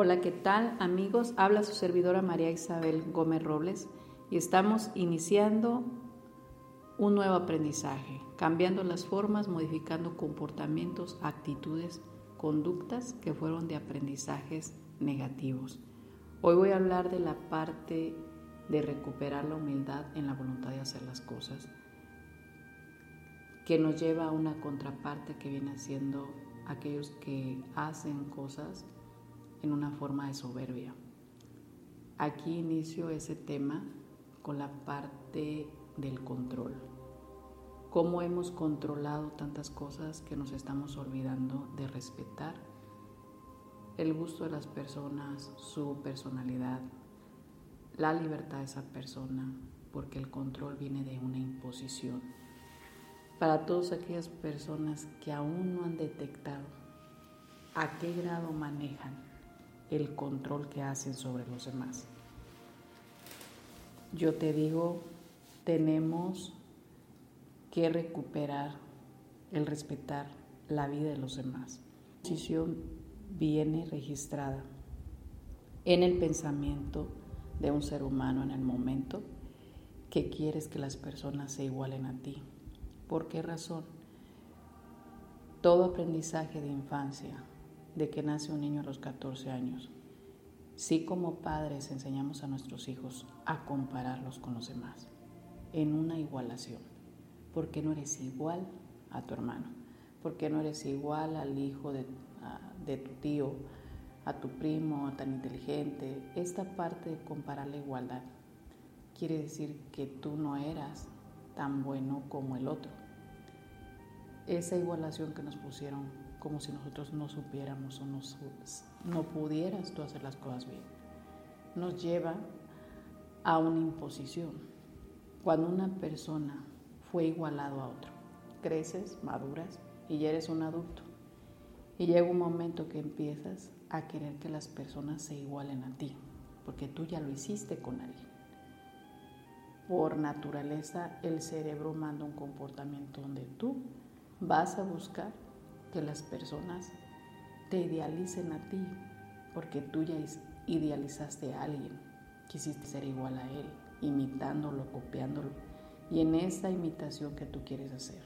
Hola, ¿qué tal amigos? Habla su servidora María Isabel Gómez Robles y estamos iniciando un nuevo aprendizaje, cambiando las formas, modificando comportamientos, actitudes, conductas que fueron de aprendizajes negativos. Hoy voy a hablar de la parte de recuperar la humildad en la voluntad de hacer las cosas, que nos lleva a una contraparte que viene siendo aquellos que hacen cosas en una forma de soberbia. Aquí inicio ese tema con la parte del control. Cómo hemos controlado tantas cosas que nos estamos olvidando de respetar el gusto de las personas, su personalidad, la libertad de esa persona, porque el control viene de una imposición. Para todas aquellas personas que aún no han detectado a qué grado manejan el control que hacen sobre los demás. Yo te digo, tenemos que recuperar el respetar la vida de los demás. La posición viene registrada en el pensamiento de un ser humano en el momento que quieres que las personas se igualen a ti. ¿Por qué razón? Todo aprendizaje de infancia, de que nace un niño a los 14 años. Sí como padres enseñamos a nuestros hijos a compararlos con los demás, en una igualación. porque no eres igual a tu hermano? porque no eres igual al hijo de, de tu tío, a tu primo tan inteligente? Esta parte de comparar la igualdad quiere decir que tú no eras tan bueno como el otro. Esa igualación que nos pusieron como si nosotros no supiéramos o no, no pudieras tú hacer las cosas bien. Nos lleva a una imposición. Cuando una persona fue igualado a otro, creces, maduras y ya eres un adulto. Y llega un momento que empiezas a querer que las personas se igualen a ti, porque tú ya lo hiciste con alguien. Por naturaleza, el cerebro manda un comportamiento donde tú vas a buscar que las personas te idealicen a ti, porque tú ya idealizaste a alguien, quisiste ser igual a él, imitándolo, copiándolo, y en esa imitación que tú quieres hacer,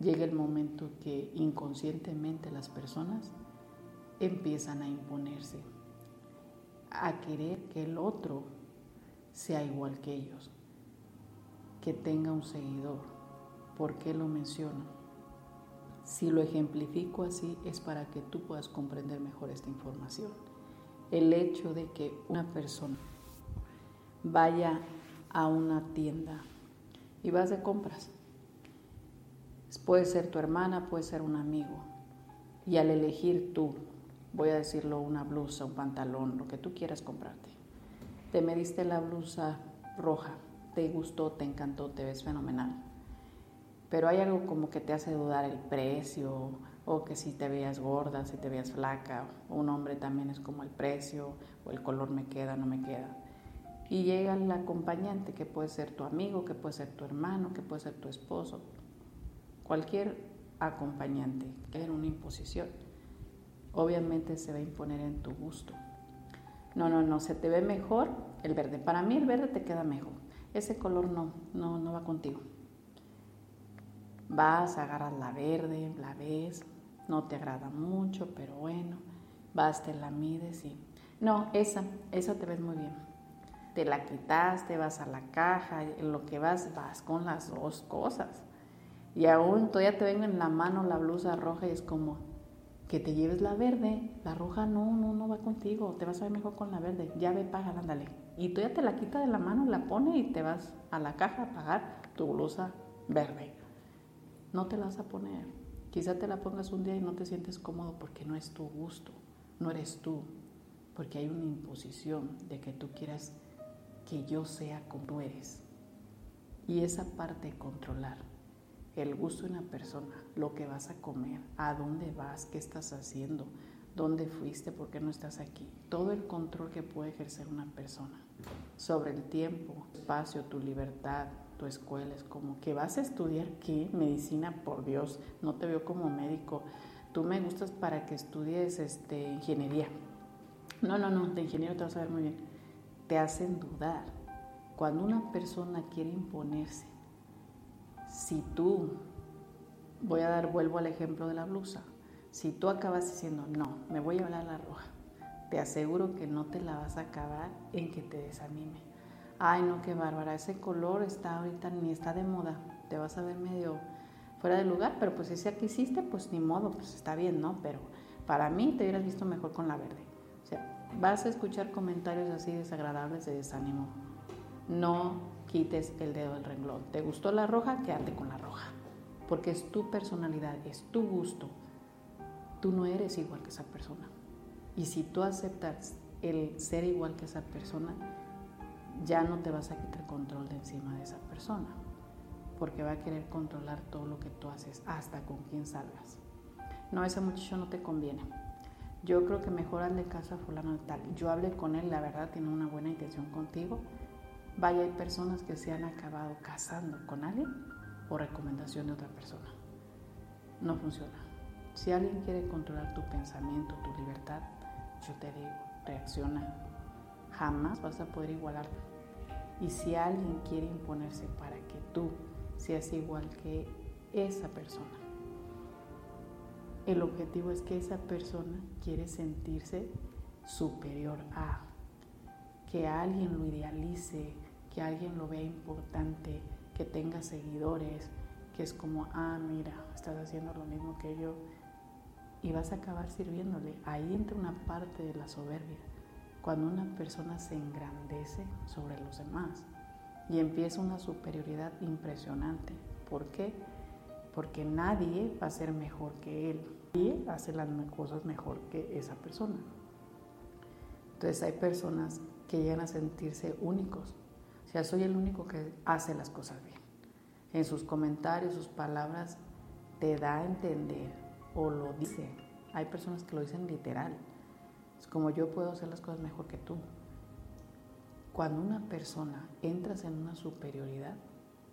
llega el momento que inconscientemente las personas empiezan a imponerse, a querer que el otro sea igual que ellos, que tenga un seguidor. ¿Por qué lo menciono? Si lo ejemplifico así es para que tú puedas comprender mejor esta información. El hecho de que una persona vaya a una tienda y vas de compras. Puede ser tu hermana, puede ser un amigo. Y al elegir tú, voy a decirlo, una blusa, un pantalón, lo que tú quieras comprarte. Te mediste la blusa roja, te gustó, te encantó, te ves fenomenal pero hay algo como que te hace dudar el precio o que si te veas gorda, si te veas flaca, un hombre también es como el precio o el color me queda, no me queda. Y llega el acompañante que puede ser tu amigo, que puede ser tu hermano, que puede ser tu esposo, cualquier acompañante, que era una imposición. Obviamente se va a imponer en tu gusto. No, no, no, se te ve mejor el verde. Para mí el verde te queda mejor. Ese color no, no, no va contigo. Vas, agarras la verde, la ves, no te agrada mucho, pero bueno, vas, te la mides y... No, esa, esa te ves muy bien. Te la quitaste, vas a la caja, lo que vas, vas con las dos cosas. Y aún todavía te ven en la mano la blusa roja y es como, que te lleves la verde, la roja no, no, no va contigo, te vas a ver mejor con la verde, ya ve, paga, ándale. Y tú ya te la quita de la mano, la pone y te vas a la caja a pagar tu blusa verde. No te la vas a poner. Quizá te la pongas un día y no te sientes cómodo porque no es tu gusto, no eres tú, porque hay una imposición de que tú quieras que yo sea como tú eres. Y esa parte de controlar el gusto de una persona, lo que vas a comer, a dónde vas, qué estás haciendo, dónde fuiste, por qué no estás aquí. Todo el control que puede ejercer una persona sobre el tiempo, espacio, tu libertad, tu escuela. Es como que vas a estudiar qué, medicina, por Dios, no te veo como médico. Tú me gustas para que estudies este, ingeniería. No, no, no, de ingeniero te vas a ver muy bien. Te hacen dudar. Cuando una persona quiere imponerse si tú, voy a dar, vuelvo al ejemplo de la blusa, si tú acabas diciendo, no, me voy a hablar la roja, te aseguro que no te la vas a acabar en que te desanime. Ay, no, qué bárbara, ese color está ahorita ni está de moda, te vas a ver medio fuera de lugar, pero pues sea que hiciste, pues ni modo, pues está bien, ¿no? Pero para mí te hubieras visto mejor con la verde. O sea, vas a escuchar comentarios así desagradables de desánimo. No quites el dedo del renglón. ¿Te gustó la roja? Quédate con la roja. Porque es tu personalidad, es tu gusto. Tú no eres igual que esa persona. Y si tú aceptas el ser igual que esa persona, ya no te vas a quitar control de encima de esa persona. Porque va a querer controlar todo lo que tú haces, hasta con quién salgas. No, ese muchacho no te conviene. Yo creo que mejor hazle caso a fulano de tal. Yo hablé con él, la verdad, tiene una buena intención contigo Vaya, hay personas que se han acabado casando con alguien por recomendación de otra persona. No funciona. Si alguien quiere controlar tu pensamiento, tu libertad, yo te digo, reacciona. Jamás vas a poder igualarlo. Y si alguien quiere imponerse para que tú seas igual que esa persona, el objetivo es que esa persona quiere sentirse superior a, que alguien lo idealice, que alguien lo vea importante, que tenga seguidores, que es como, ah, mira, estás haciendo lo mismo que yo y vas a acabar sirviéndole. Ahí entra una parte de la soberbia, cuando una persona se engrandece sobre los demás y empieza una superioridad impresionante. ¿Por qué? Porque nadie va a ser mejor que él y hace las cosas mejor que esa persona. Entonces hay personas que llegan a sentirse únicos o sea, soy el único que hace las cosas bien. En sus comentarios, sus palabras, te da a entender o lo dice. Hay personas que lo dicen literal. Es como yo puedo hacer las cosas mejor que tú. Cuando una persona entras en una superioridad,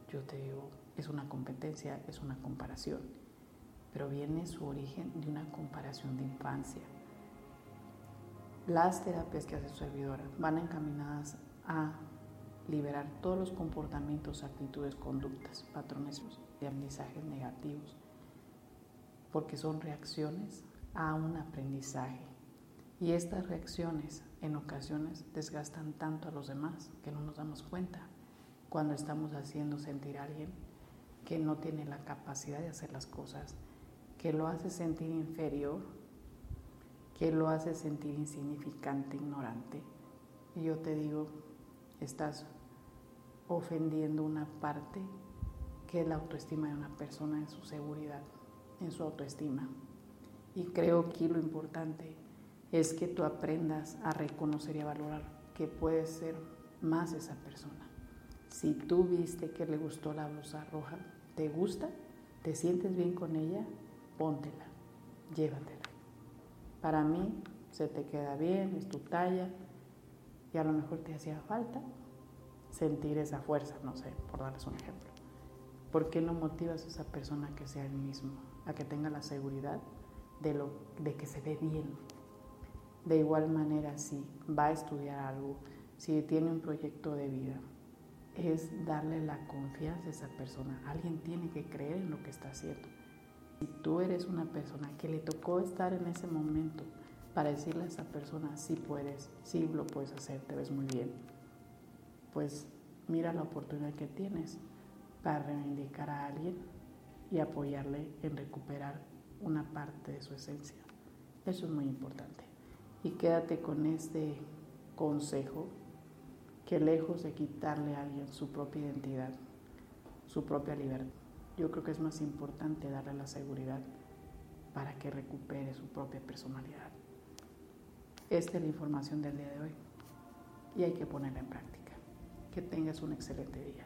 yo te digo, es una competencia, es una comparación, pero viene su origen de una comparación de infancia. Las terapias que hace su servidora van encaminadas a liberar todos los comportamientos, actitudes, conductas, patrones de aprendizaje negativos, porque son reacciones a un aprendizaje. Y estas reacciones en ocasiones desgastan tanto a los demás que no nos damos cuenta cuando estamos haciendo sentir a alguien que no tiene la capacidad de hacer las cosas, que lo hace sentir inferior, que lo hace sentir insignificante, ignorante. Y yo te digo, estás ofendiendo una parte que es la autoestima de una persona en su seguridad, en su autoestima. Y creo que lo importante es que tú aprendas a reconocer y a valorar que puedes ser más esa persona. Si tú viste que le gustó la blusa roja, ¿te gusta? ¿Te sientes bien con ella? Póntela, llévatela. Para mí se te queda bien, es tu talla y a lo mejor te hacía falta, sentir esa fuerza, no sé, por darles un ejemplo. ¿Por qué no motivas a esa persona a que sea el mismo, a que tenga la seguridad de, lo, de que se ve bien? De igual manera, si va a estudiar algo, si tiene un proyecto de vida, es darle la confianza a esa persona. Alguien tiene que creer en lo que está haciendo. Si tú eres una persona que le tocó estar en ese momento para decirle a esa persona, sí puedes, sí lo puedes hacer, te ves muy bien, pues mira la oportunidad que tienes para reivindicar a alguien y apoyarle en recuperar una parte de su esencia. Eso es muy importante. Y quédate con este consejo que lejos de quitarle a alguien su propia identidad, su propia libertad, yo creo que es más importante darle la seguridad para que recupere su propia personalidad. Esta es la información del día de hoy y hay que ponerla en práctica. Que tengas un excelente día.